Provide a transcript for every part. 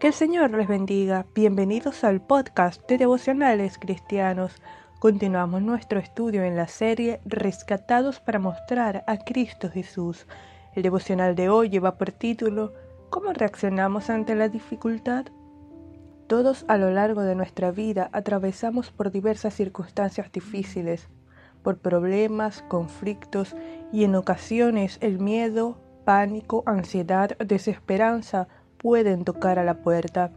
Que el Señor les bendiga. Bienvenidos al podcast de devocionales cristianos. Continuamos nuestro estudio en la serie Rescatados para mostrar a Cristo Jesús. El devocional de hoy lleva por título ¿Cómo reaccionamos ante la dificultad? Todos a lo largo de nuestra vida atravesamos por diversas circunstancias difíciles, por problemas, conflictos y en ocasiones el miedo, pánico, ansiedad, desesperanza, pueden tocar a la puerta.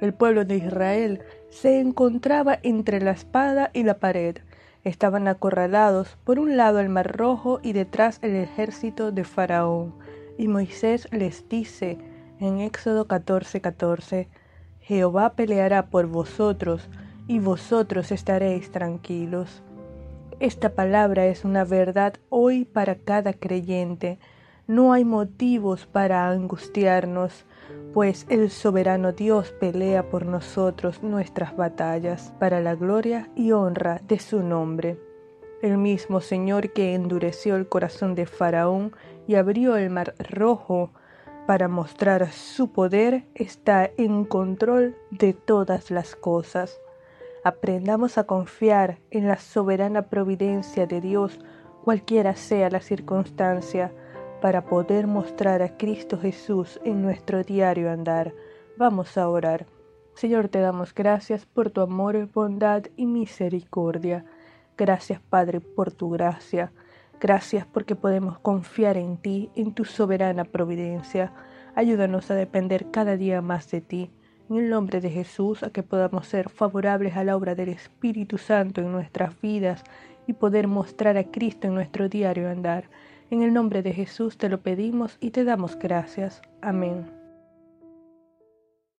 El pueblo de Israel se encontraba entre la espada y la pared. Estaban acorralados por un lado el mar rojo y detrás el ejército de Faraón. Y Moisés les dice en Éxodo 14:14, Jehová peleará por vosotros y vosotros estaréis tranquilos. Esta palabra es una verdad hoy para cada creyente. No hay motivos para angustiarnos, pues el soberano Dios pelea por nosotros nuestras batallas, para la gloria y honra de su nombre. El mismo Señor que endureció el corazón de Faraón y abrió el mar rojo para mostrar su poder, está en control de todas las cosas. Aprendamos a confiar en la soberana providencia de Dios, cualquiera sea la circunstancia, para poder mostrar a Cristo Jesús en nuestro diario andar. Vamos a orar. Señor, te damos gracias por tu amor, bondad y misericordia. Gracias, Padre, por tu gracia. Gracias porque podemos confiar en ti, en tu soberana providencia. Ayúdanos a depender cada día más de ti. En el nombre de Jesús, a que podamos ser favorables a la obra del Espíritu Santo en nuestras vidas y poder mostrar a Cristo en nuestro diario andar. En el nombre de Jesús te lo pedimos y te damos gracias. Amén.